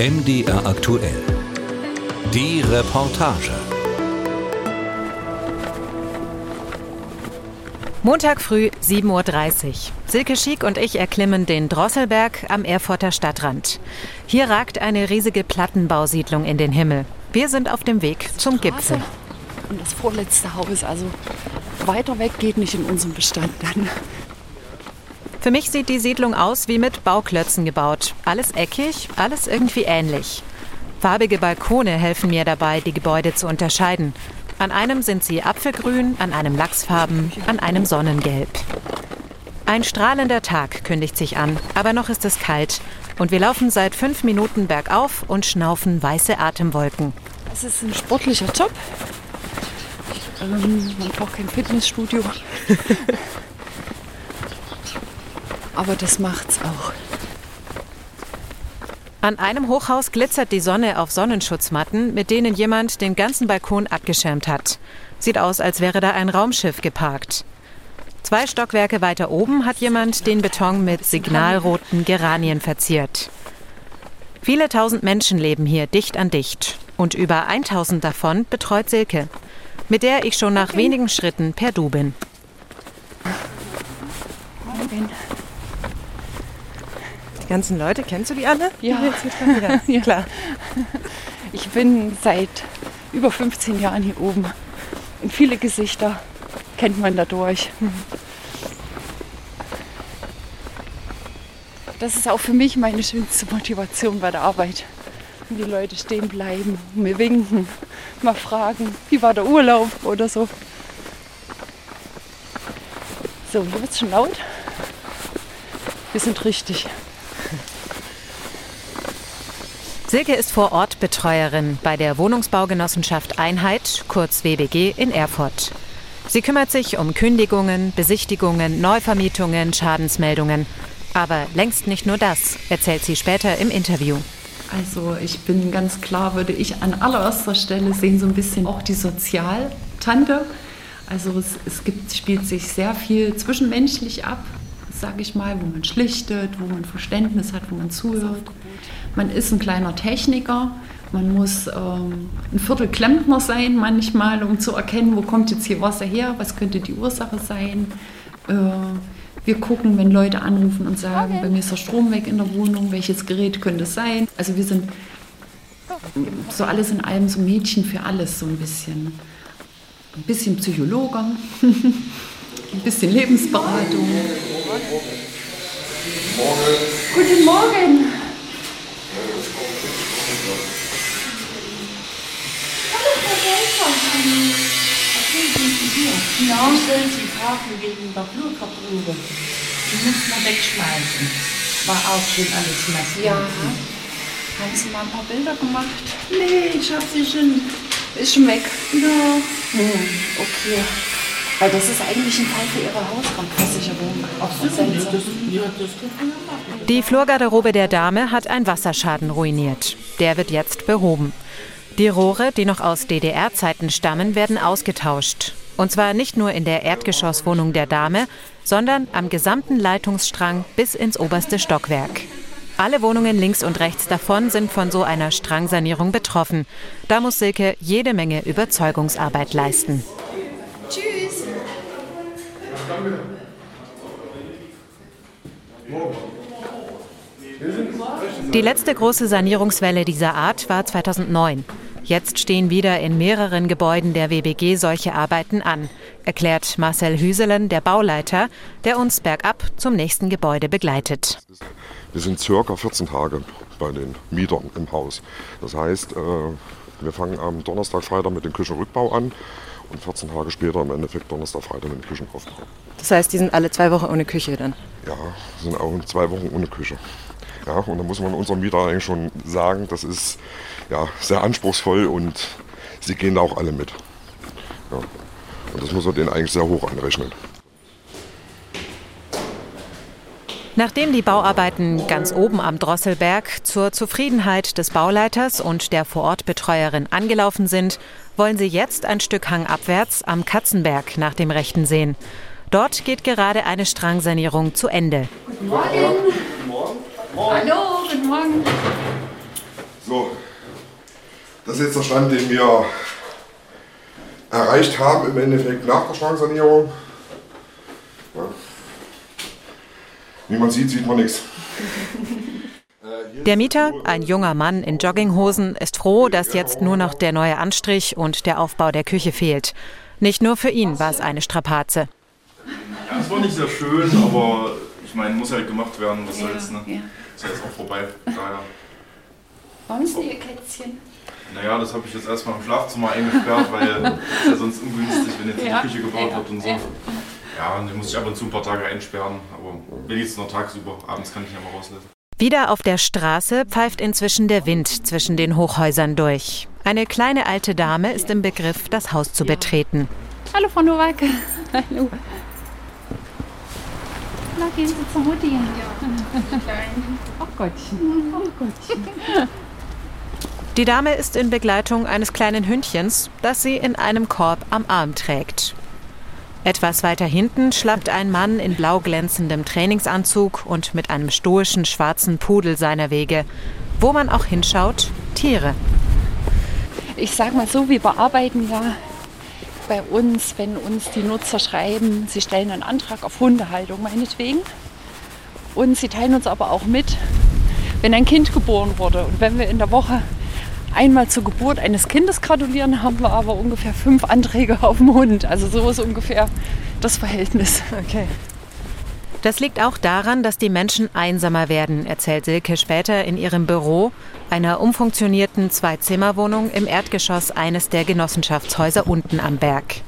MDR aktuell. Die Reportage. Montag früh 7.30 Uhr. Silke Schick und ich erklimmen den Drosselberg am Erfurter Stadtrand. Hier ragt eine riesige Plattenbausiedlung in den Himmel. Wir sind auf dem Weg zum Gipfel. Und das vorletzte Haus, also weiter weg geht nicht in unserem Bestand dann. Für mich sieht die Siedlung aus wie mit Bauklötzen gebaut. Alles eckig, alles irgendwie ähnlich. Farbige Balkone helfen mir dabei, die Gebäude zu unterscheiden. An einem sind sie apfelgrün, an einem lachsfarben, an einem sonnengelb. Ein strahlender Tag kündigt sich an, aber noch ist es kalt. Und wir laufen seit fünf Minuten bergauf und schnaufen weiße Atemwolken. Es ist ein sportlicher Job. Ähm, man braucht kein Fitnessstudio. aber das macht's auch. An einem Hochhaus glitzert die Sonne auf Sonnenschutzmatten, mit denen jemand den ganzen Balkon abgeschirmt hat. Sieht aus, als wäre da ein Raumschiff geparkt. Zwei Stockwerke weiter oben hat jemand den Beton mit signalroten Geranien verziert. Viele tausend Menschen leben hier dicht an dicht. Und über 1000 davon betreut Silke, mit der ich schon nach wenigen Schritten per Du bin. Ganzen Leute, kennst du die alle? Ja. Die ja. Klar. Ich bin seit über 15 Jahren hier oben. Und viele Gesichter kennt man dadurch. Das ist auch für mich meine schönste Motivation bei der Arbeit. Wenn die Leute stehen bleiben, mir winken, mal fragen, wie war der Urlaub oder so. So, hier wird es schon laut. Wir sind richtig. Silke ist vor Ort Betreuerin bei der Wohnungsbaugenossenschaft Einheit, kurz WBG, in Erfurt. Sie kümmert sich um Kündigungen, Besichtigungen, Neuvermietungen, Schadensmeldungen. Aber längst nicht nur das, erzählt sie später im Interview. Also ich bin ganz klar, würde ich an allererster Stelle sehen, so ein bisschen auch die Sozialtante. Also es, es gibt, spielt sich sehr viel zwischenmenschlich ab, sage ich mal, wo man schlichtet, wo man Verständnis hat, wo man zuhört. Man ist ein kleiner Techniker, man muss ähm, ein Viertel Klempner sein manchmal, um zu erkennen, wo kommt jetzt hier Wasser her, was könnte die Ursache sein. Äh, wir gucken, wenn Leute anrufen und sagen, okay. bei mir ist der Strom weg in der Wohnung, welches Gerät könnte es sein. Also wir sind so alles in allem so Mädchen für alles so ein bisschen. Ein bisschen Psychologe, ein bisschen Lebensberatung. Guten Morgen. Genau stellen Sie Fragen wegen der Flurkabine. Die muss man wegschmeißen. War auch schon alles massiv. Ja. Haben Sie mal ein paar Bilder gemacht? Nee, ich habe sie schon. Ist schon weg. Ja. Hm, okay. Weil das ist eigentlich ein Fall für Ihre Hausraumversicherung. Auch Die Flurgarderobe der Dame hat ein Wasserschaden ruiniert. Der wird jetzt behoben. Die Rohre, die noch aus DDR-Zeiten stammen, werden ausgetauscht. Und zwar nicht nur in der Erdgeschosswohnung der Dame, sondern am gesamten Leitungsstrang bis ins oberste Stockwerk. Alle Wohnungen links und rechts davon sind von so einer Strangsanierung betroffen. Da muss Silke jede Menge Überzeugungsarbeit leisten. Tschüss. Die letzte große Sanierungswelle dieser Art war 2009. Jetzt stehen wieder in mehreren Gebäuden der WBG solche Arbeiten an, erklärt Marcel Hüselen, der Bauleiter, der uns bergab zum nächsten Gebäude begleitet. Wir sind circa 14 Tage bei den Mietern im Haus. Das heißt, äh, wir fangen am Donnerstag, Freitag mit dem Küchenrückbau an und 14 Tage später im Endeffekt Donnerstag, Freitag mit dem Küchenaufbau. Das heißt, die sind alle zwei Wochen ohne Küche dann? Ja, sind auch zwei Wochen ohne Küche. Ja, und da muss man unserem Mieter eigentlich schon sagen, das ist ja, sehr anspruchsvoll und sie gehen da auch alle mit. Ja. Und das muss man denen eigentlich sehr hoch anrechnen. Nachdem die Bauarbeiten ganz oben am Drosselberg zur Zufriedenheit des Bauleiters und der Vorortbetreuerin angelaufen sind, wollen sie jetzt ein Stück hangabwärts am Katzenberg nach dem Rechten sehen. Dort geht gerade eine Strangsanierung zu Ende. Guten Morgen. Guten Morgen. Morgen. Hallo, guten Morgen. ist jetzt der Stand, den wir erreicht haben, im Endeffekt nach der Schranksanierung. Ja. Wie man sieht, sieht man nichts. Der Mieter, ein junger Mann in Jogginghosen, ist froh, dass jetzt nur noch der neue Anstrich und der Aufbau der Küche fehlt. Nicht nur für ihn war es eine Strapaze. Ja, es war nicht sehr schön, aber ich meine, muss halt gemacht werden, was ja, soll's, ne? Ja. Ist ja jetzt auch vorbei, leider. Warum ist denn Ihr Kätzchen? Naja, das habe ich jetzt erstmal im Schlafzimmer eingesperrt, weil es ja sonst ungünstig, wenn jetzt ja. die Küche gebaut wird und so. Ja, und den muss ich ab und zu ein paar Tage einsperren, aber wenigstens noch tagsüber. Abends kann ich ja mal rauslassen. Wieder auf der Straße pfeift inzwischen der Wind zwischen den Hochhäusern durch. Eine kleine alte Dame ist im Begriff, das Haus zu betreten. Hallo, Frau Nowak. Hallo. Na, gehen Sie zur Mutti. Ja, Oh Gottchen. Oh Gottchen. Die Dame ist in Begleitung eines kleinen Hündchens, das sie in einem Korb am Arm trägt. Etwas weiter hinten schlappt ein Mann in blau glänzendem Trainingsanzug und mit einem stoischen schwarzen Pudel seiner Wege. Wo man auch hinschaut, Tiere. Ich sag mal so, wir bearbeiten ja bei uns, wenn uns die Nutzer schreiben, sie stellen einen Antrag auf Hundehaltung meinetwegen. Und sie teilen uns aber auch mit, wenn ein Kind geboren wurde und wenn wir in der Woche einmal zur Geburt eines Kindes gratulieren, haben wir aber ungefähr fünf Anträge auf dem Hund. Also so ist ungefähr das Verhältnis. Okay. Das liegt auch daran, dass die Menschen einsamer werden, erzählt Silke später in ihrem Büro, einer umfunktionierten Zwei-Zimmer-Wohnung im Erdgeschoss eines der Genossenschaftshäuser unten am Berg.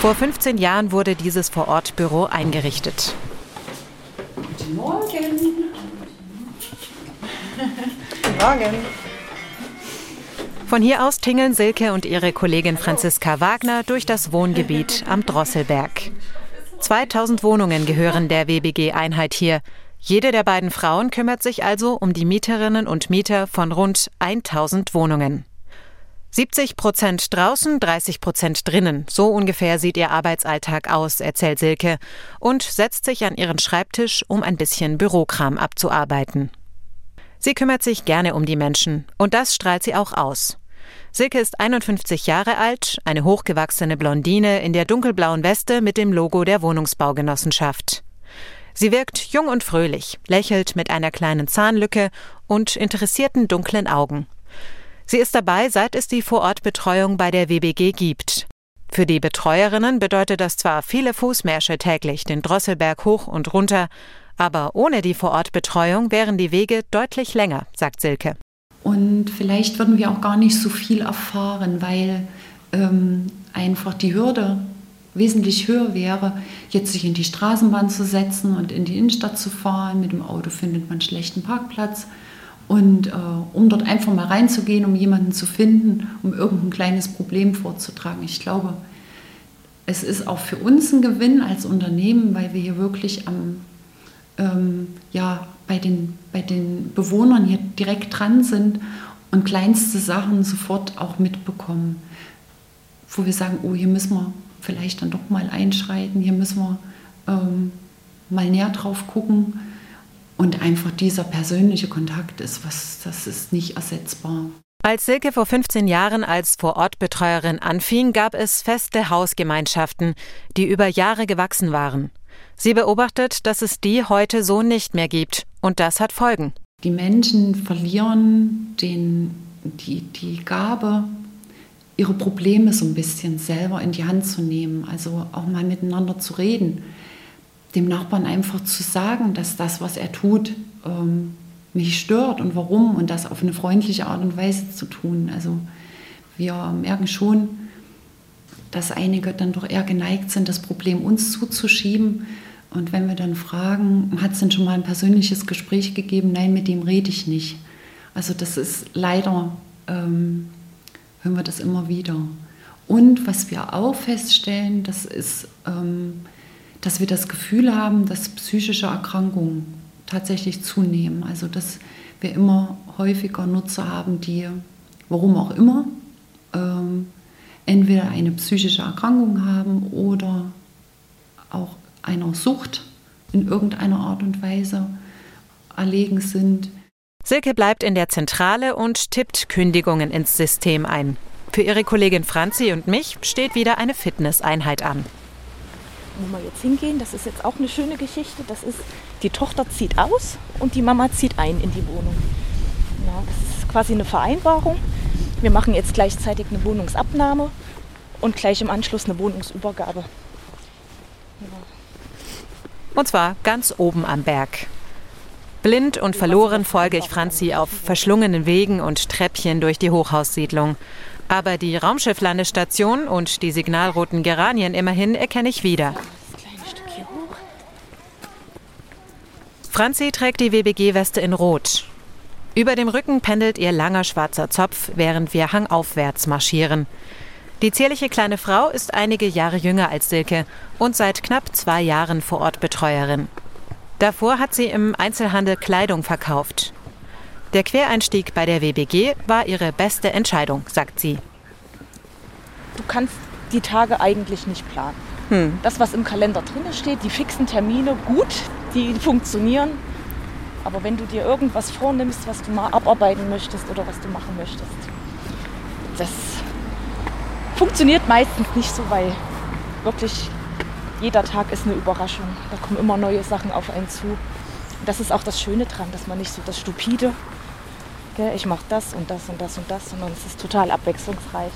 Vor 15 Jahren wurde dieses Vorortbüro eingerichtet. Guten Morgen. Guten Morgen. Von hier aus tingeln Silke und ihre Kollegin Franziska Wagner durch das Wohngebiet am Drosselberg. 2000 Wohnungen gehören der WBG-Einheit hier. Jede der beiden Frauen kümmert sich also um die Mieterinnen und Mieter von rund 1000 Wohnungen. 70 Prozent draußen, 30 Prozent drinnen. So ungefähr sieht ihr Arbeitsalltag aus, erzählt Silke und setzt sich an ihren Schreibtisch, um ein bisschen Bürokram abzuarbeiten. Sie kümmert sich gerne um die Menschen und das strahlt sie auch aus. Silke ist 51 Jahre alt, eine hochgewachsene Blondine in der dunkelblauen Weste mit dem Logo der Wohnungsbaugenossenschaft. Sie wirkt jung und fröhlich, lächelt mit einer kleinen Zahnlücke und interessierten dunklen Augen. Sie ist dabei, seit es die Vorortbetreuung bei der WBG gibt. Für die Betreuerinnen bedeutet das zwar viele Fußmärsche täglich den Drosselberg hoch und runter, aber ohne die Vorortbetreuung wären die Wege deutlich länger, sagt Silke. Und vielleicht würden wir auch gar nicht so viel erfahren, weil ähm, einfach die Hürde wesentlich höher wäre, jetzt sich in die Straßenbahn zu setzen und in die Innenstadt zu fahren. Mit dem Auto findet man einen schlechten Parkplatz. Und äh, um dort einfach mal reinzugehen, um jemanden zu finden, um irgendein kleines Problem vorzutragen. Ich glaube, es ist auch für uns ein Gewinn als Unternehmen, weil wir hier wirklich am ähm, ja, bei, den, bei den Bewohnern hier direkt dran sind und kleinste Sachen sofort auch mitbekommen, wo wir sagen, oh, hier müssen wir vielleicht dann doch mal einschreiten, hier müssen wir ähm, mal näher drauf gucken. Und einfach dieser persönliche Kontakt ist was, das ist nicht ersetzbar. Als Silke vor 15 Jahren als Vorortbetreuerin anfing, gab es feste Hausgemeinschaften, die über Jahre gewachsen waren. Sie beobachtet, dass es die heute so nicht mehr gibt. Und das hat Folgen. Die Menschen verlieren den, die, die Gabe, ihre Probleme so ein bisschen selber in die Hand zu nehmen. Also auch mal miteinander zu reden. Dem Nachbarn einfach zu sagen, dass das, was er tut, ähm, mich stört und warum und das auf eine freundliche Art und Weise zu tun. Also wir merken schon, dass einige dann doch eher geneigt sind, das Problem uns zuzuschieben und wenn wir dann fragen, hat es denn schon mal ein persönliches Gespräch gegeben? Nein, mit dem rede ich nicht. Also das ist leider, ähm, hören wir das immer wieder. Und was wir auch feststellen, das ist, ähm, dass wir das Gefühl haben, dass psychische Erkrankungen tatsächlich zunehmen. Also dass wir immer häufiger Nutzer haben, die, warum auch immer, ähm, entweder eine psychische Erkrankung haben oder auch einer Sucht in irgendeiner Art und Weise erlegen sind. Silke bleibt in der Zentrale und tippt Kündigungen ins System ein. Für ihre Kollegin Franzi und mich steht wieder eine Fitnesseinheit an. Wo wir jetzt hingehen, das ist jetzt auch eine schöne Geschichte. Das ist, die Tochter zieht aus und die Mama zieht ein in die Wohnung. Ja, das ist quasi eine Vereinbarung. Wir machen jetzt gleichzeitig eine Wohnungsabnahme und gleich im Anschluss eine Wohnungsübergabe. Ja. Und zwar ganz oben am Berg. Blind und verloren folge ich Franzi auf verschlungenen Wegen und Treppchen durch die Hochhaussiedlung. Aber die Raumschifflandestation und die signalroten Geranien immerhin erkenne ich wieder. Franzi trägt die WBG-Weste in Rot. Über dem Rücken pendelt ihr langer schwarzer Zopf, während wir hangaufwärts marschieren. Die zierliche kleine Frau ist einige Jahre jünger als Silke und seit knapp zwei Jahren vor Ort Betreuerin. Davor hat sie im Einzelhandel Kleidung verkauft. Der Quereinstieg bei der WBG war ihre beste Entscheidung, sagt sie. Du kannst die Tage eigentlich nicht planen. Hm. Das, was im Kalender drin steht, die fixen Termine, gut, die funktionieren. Aber wenn du dir irgendwas vornimmst, was du mal abarbeiten möchtest oder was du machen möchtest, das funktioniert meistens nicht so, weil wirklich jeder Tag ist eine Überraschung. Da kommen immer neue Sachen auf einen zu. Und das ist auch das Schöne dran, dass man nicht so das Stupide, gell, ich mache das und das und das und das, sondern es ist total abwechslungsreich.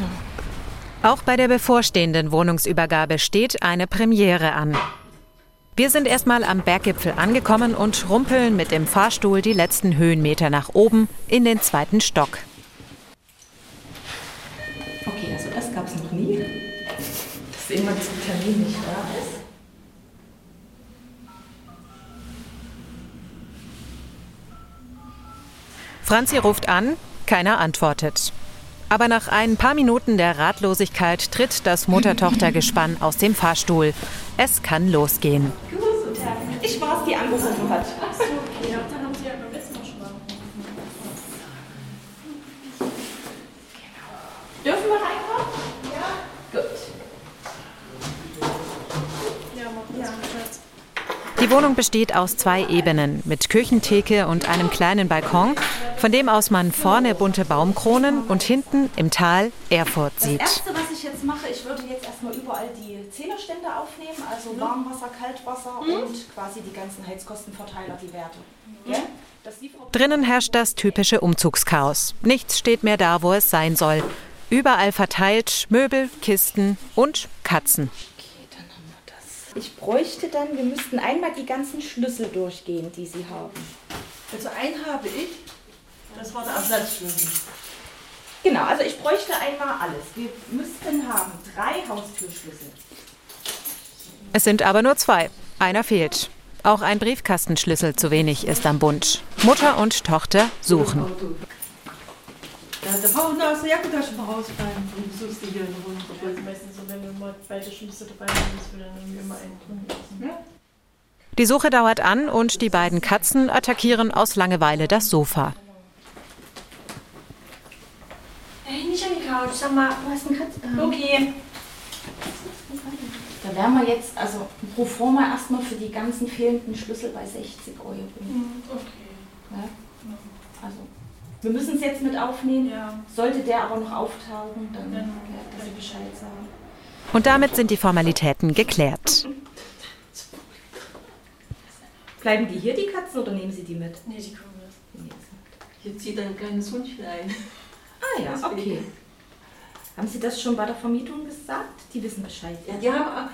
Ja. Auch bei der bevorstehenden Wohnungsübergabe steht eine Premiere an. Wir sind erstmal am Berggipfel angekommen und rumpeln mit dem Fahrstuhl die letzten Höhenmeter nach oben in den zweiten Stock. Okay, also das gab es noch nie dass jemand zum Termin nicht da ist. Franzi ruft an, keiner antwortet. Aber nach ein paar Minuten der Ratlosigkeit tritt das Mutter-Tochter-Gespann aus dem Fahrstuhl. Es kann losgehen. Ich war es, die angerufen hat. Dürfen wir reinkommen? Ja. Gut. Die Wohnung besteht aus zwei Ebenen mit Küchentheke und einem kleinen Balkon, von dem aus man vorne bunte Baumkronen und hinten im Tal Erfurt sieht. Das Erste, was ich jetzt mache, ich würde jetzt erstmal überall die Zählerstände aufnehmen, also Warmwasser, Kaltwasser mhm. und quasi die ganzen Heizkostenverteiler, die Werte. Mhm. Ja? Drinnen herrscht das typische Umzugschaos. Nichts steht mehr da, wo es sein soll. Überall verteilt Möbel, Kisten und Katzen. Ich bräuchte dann, wir müssten einmal die ganzen Schlüssel durchgehen, die Sie haben. Also einen habe ich, das war der Ersatzschlüssel. Genau, also ich bräuchte einmal alles. Wir müssten haben drei Haustürschlüssel. Es sind aber nur zwei. Einer fehlt. Auch ein Briefkastenschlüssel zu wenig ist am Bund. Mutter und Tochter suchen. Ja, da brauchen wir aus der Jackentasche mal rausfallen und suchst die hier runter. Das ist meistens so, wenn wir mal beide Schlüssel dabei haben, dass wir dann irgendwie immer einen drin lassen. Ja? Die Suche dauert an und die beiden Katzen attackieren aus Langeweile das Sofa. Hey, nicht an die Couch, sag mal, wo hast du einen Katzen? Okay. Da wären wir jetzt, also pro forma erstmal für die ganzen fehlenden Schlüssel bei 60 Euro. Mhm, okay. Ja? Also wir müssen es jetzt mit aufnehmen. Ja. Sollte der aber noch auftauchen, dann ja, dass Sie Bescheid sagen. Und damit sind die Formalitäten geklärt. Bleiben die hier, die Katzen, oder nehmen Sie die mit? Nee, die kommen mit. Hier zieht ein kleines Hundchen ein. Ah ja, okay. Haben Sie das schon bei der Vermietung gesagt? Die wissen Bescheid. Ja, die haben,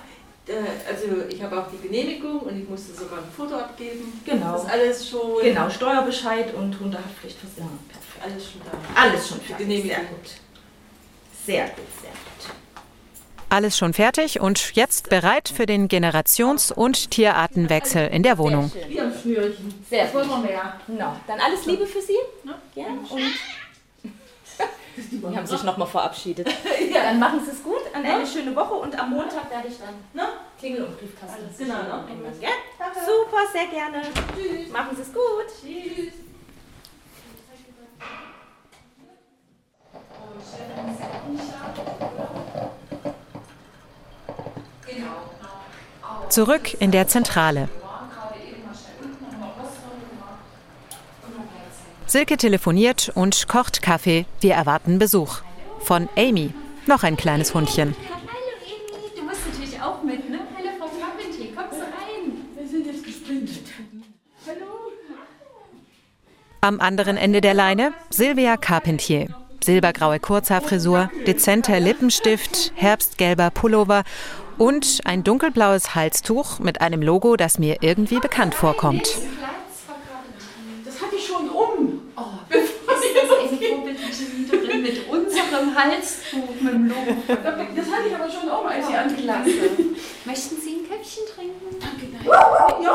äh, also ich habe auch die Genehmigung und ich musste sogar ein Foto abgeben. Genau. Das ist alles schon. Genau, Steuerbescheid und Hundehaftpflichtversicherung. Ja, alles schon da. Alles schon fertig. Genehmigung. Sehr gut. Sehr gut, sehr gut. Alles schon fertig und jetzt bereit für den Generations- und Tierartenwechsel in der Wohnung. Sehr schön. Wie am Schnürchen. Sehr gut. Wollen wir mehr. No. Dann alles Liebe für Sie. Ja. Und die haben sich nochmal verabschiedet. ja. Dann machen Sie es gut, an eine schöne Woche und am Montag werde ich dann ne? Klingel und Briefkasten. Alles genau. Ne? Super, sehr gerne. Tschüss. Machen Sie es gut. Tschüss. Zurück in der Zentrale. Silke telefoniert und kocht Kaffee. Wir erwarten Besuch. Von Amy, noch ein kleines Hundchen. Hallo Amy, du musst natürlich auch mit, ne? Hallo Frau Carpentier, komm so rein. Wir sind jetzt gesprintet. Hallo. Am anderen Ende der Leine Silvia Carpentier. Silbergraue Kurzhaarfrisur, dezenter Lippenstift, herbstgelber Pullover und ein dunkelblaues Halstuch mit einem Logo, das mir irgendwie bekannt vorkommt. Das hatte ich schon um. Oh, Das ist eine vorbildliche Liederin unserem Halstuch, mit dem Logo. das hatte ich aber schon um, als Sie angelassen Klasse. Möchten Sie ein Käppchen trinken? Danke, nein. Ja, ja, ja.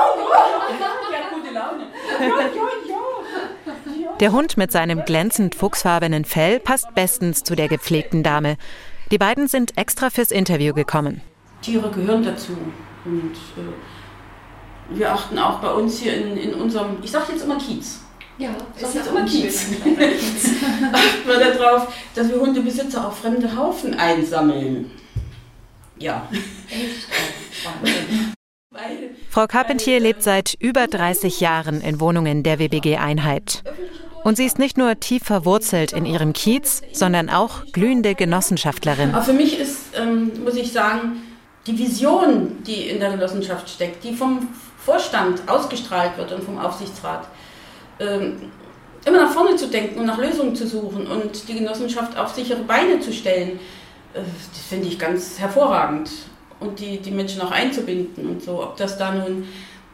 Ja, gute Laune. Ja, ja, ja. Der Hund mit seinem glänzend fuchsfarbenen Fell passt bestens zu der gepflegten Dame. Die beiden sind extra fürs Interview gekommen. Tiere gehören dazu. Und äh, wir achten auch bei uns hier in, in unserem, ich sage jetzt immer Kiez. Ja, sage jetzt immer Kiez. achten wir darauf, dass wir Hundebesitzer auf fremde Haufen einsammeln. Ja. Frau Carpentier lebt seit über 30 Jahren in Wohnungen der WBG-Einheit. Und sie ist nicht nur tief verwurzelt in ihrem Kiez, sondern auch glühende Genossenschaftlerin. Aber für mich ist, ähm, muss ich sagen, die Vision, die in der Genossenschaft steckt, die vom Vorstand ausgestrahlt wird und vom Aufsichtsrat, immer nach vorne zu denken und nach Lösungen zu suchen und die Genossenschaft auf sichere Beine zu stellen, äh, das finde ich ganz hervorragend. Und die, die Menschen auch einzubinden und so, ob das da nun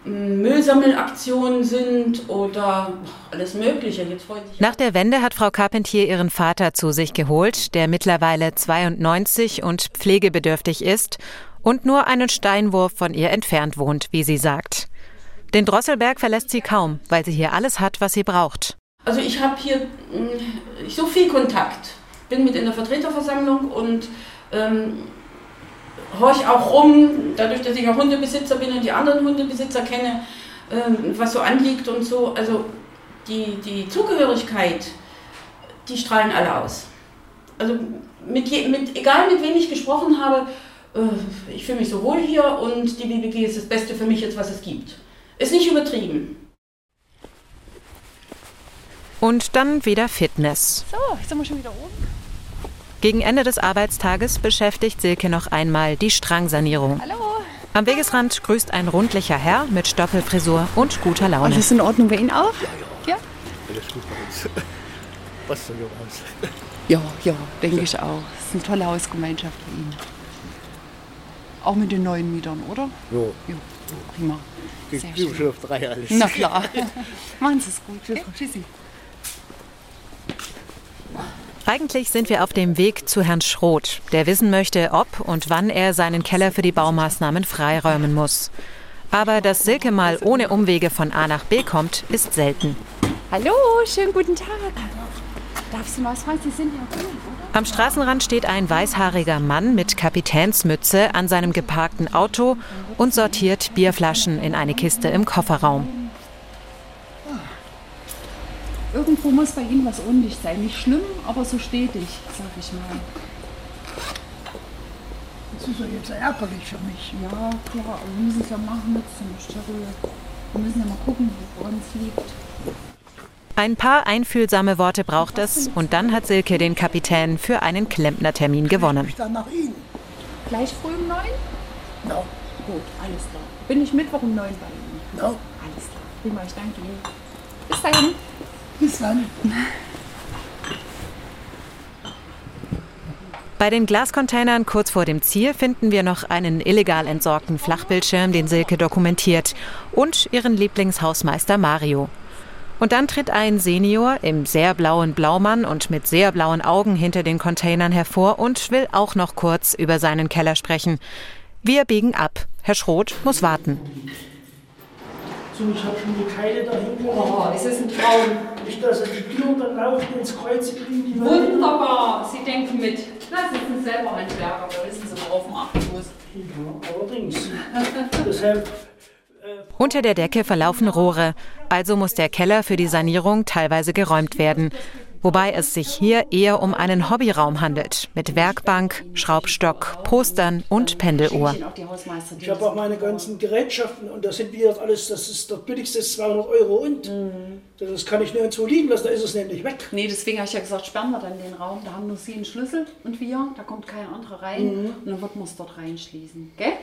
mm, Müllsammelaktionen sind oder alles Mögliche. Jetzt freut sich Nach der Wende hat Frau Carpentier ihren Vater zu sich geholt, der mittlerweile 92 und pflegebedürftig ist und nur einen Steinwurf von ihr entfernt wohnt, wie sie sagt. Den Drosselberg verlässt sie kaum, weil sie hier alles hat, was sie braucht. Also ich habe hier mh, so viel Kontakt, bin mit in der Vertreterversammlung und ähm, horch auch rum, dadurch, dass ich auch Hundebesitzer bin und die anderen Hundebesitzer kenne, ähm, was so anliegt und so. Also die, die Zugehörigkeit, die strahlen alle aus. Also mit, je, mit egal mit wem ich gesprochen habe, äh, ich fühle mich so wohl hier und die BBG ist das Beste für mich jetzt, was es gibt. Ist nicht übertrieben. Und dann wieder Fitness. So, jetzt sind wir schon wieder oben. Gegen Ende des Arbeitstages beschäftigt Silke noch einmal die Strangsanierung. Hallo. Am Wegesrand grüßt ein rundlicher Herr mit Stoppelfrisur und guter Laune. Alles in Ordnung bei Ihnen auch? Ja? Alles gut bei uns. Was soll raus? Ja, ja, denke ich auch. Es ist eine tolle Hausgemeinschaft bei Ihnen. Auch mit den neuen Mietern, oder? Jo, Ja, prima. geht Sehr schön. schon auf drei alles. Na klar. Machen Sie es gut. Tschüss. Tschüssi. Eigentlich sind wir auf dem Weg zu Herrn Schroth, der wissen möchte, ob und wann er seinen Keller für die Baumaßnahmen freiräumen muss. Aber dass Silke mal ohne Umwege von A nach B kommt, ist selten. Hallo, schönen guten Tag. Darf ich Sie mal fragen? Sie sind ja gut, oder? Am Straßenrand steht ein weißhaariger Mann mit Kapitänsmütze an seinem geparkten Auto und sortiert Bierflaschen in eine Kiste im Kofferraum. Irgendwo muss bei Ihnen was undicht sein. Nicht schlimm, aber so stetig, sag ich mal. Das ist ja jetzt ärgerlich für mich. Ja, klar, aber wir müssen es ja machen mit so einer Stereo. Wir müssen ja mal gucken, woran es liegt. Ein paar einfühlsame Worte braucht es und dann hat Silke den Kapitän für einen Klempnertermin gewonnen. Ich dann nach Ihnen. Gleich früh um neun? No, Gut, alles klar. Bin ich Mittwoch um neun bei Ihnen? no. Alles klar. Prima, ich danke Ihnen. Bis dahin. Bis dann. Bei den Glascontainern kurz vor dem Ziel finden wir noch einen illegal entsorgten Flachbildschirm, den Silke dokumentiert, und ihren Lieblingshausmeister Mario. Und dann tritt ein Senior im sehr blauen Blaumann und mit sehr blauen Augen hinter den Containern hervor und will auch noch kurz über seinen Keller sprechen. Wir biegen ab. Herr Schroth muss warten. So, ich habe schon die Keile dahin gelegt. Oh, es ist ein Traum. Nicht, dass er die Tür dann laufen ins Kreuz kriegen. Die Wunderbar. Sie denken mit. Na, Sie sind selber Handwerker. Da wissen Sie, worauf man achten muss. Ja, allerdings. Deshalb Unter der Decke verlaufen Rohre, also muss der Keller für die Sanierung teilweise geräumt werden. wobei es sich hier eher um einen Hobbyraum handelt, mit Werkbank, Schraubstock, Postern und Pendeluhr. Ich habe auch meine ganzen Gerätschaften und das sind wieder alles, das ist das billigste 200 Euro und mhm. das kann ich nirgendwo liegen lassen, da ist es nämlich weg. Nee, deswegen habe ich ja gesagt, sperren wir dann den Raum, da haben nur Sie einen Schlüssel und wir, da kommt kein anderer rein mhm. und dann wird man es dort reinschließen, gell?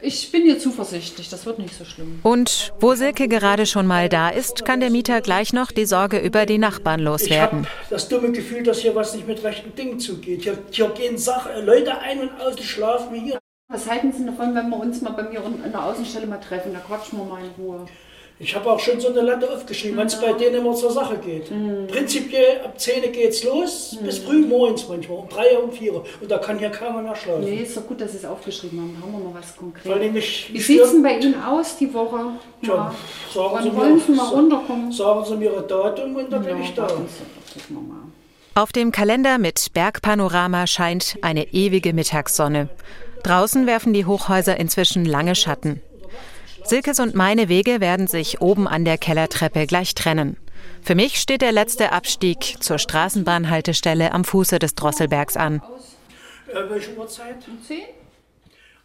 Ich bin hier zuversichtlich, das wird nicht so schlimm. Und wo Silke gerade schon mal da ist, kann der Mieter gleich noch die Sorge über die Nachbarn loswerden. Ich habe das dumme Gefühl, dass hier was nicht mit rechten Dingen zugeht. Hier, hier gehen Sach Leute ein und aus, die schlafen hier. Was halten Sie davon, wenn wir uns mal bei mir in der Außenstelle mal treffen? Da quatschen wir mal in Ruhe. Ich habe auch schon so eine Latte aufgeschrieben, wenn es bei denen immer zur Sache geht. Mhm. Prinzipiell ab 10 geht es los, mhm. bis früh morgens manchmal, um 3 um 4 Und da kann hier keiner mehr schlafen. Nee, ist doch gut, dass Sie es aufgeschrieben haben. Haben wir mal was konkret. Weil nämlich Wie sieht es denn bei Ihnen aus die Woche? Ja. Sagen Wann Sie wollen Sie mal runterkommen? Sagen Sie mir Ihr Datum und dann ja, bin ich da. Auf dem Kalender mit Bergpanorama scheint eine ewige Mittagssonne. Draußen werfen die Hochhäuser inzwischen lange Schatten. Silkes und meine Wege werden sich oben an der Kellertreppe gleich trennen. Für mich steht der letzte Abstieg zur Straßenbahnhaltestelle am Fuße des Drosselbergs an. Äh, welche Uhrzeit? Um 10?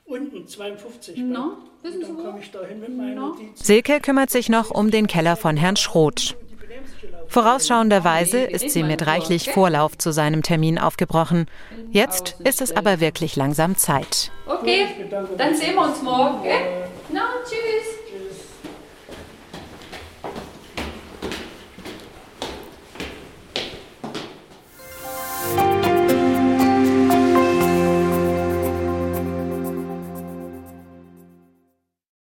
Unten 52. No, wissen dann komme ich dahin mit meinen no. Silke kümmert sich noch um den Keller von Herrn Schroth. Vorausschauenderweise ist sie mit reichlich Vorlauf zu seinem Termin aufgebrochen. Jetzt ist es aber wirklich langsam Zeit. Okay, dann sehen wir uns morgen. Okay? Na, tschüss.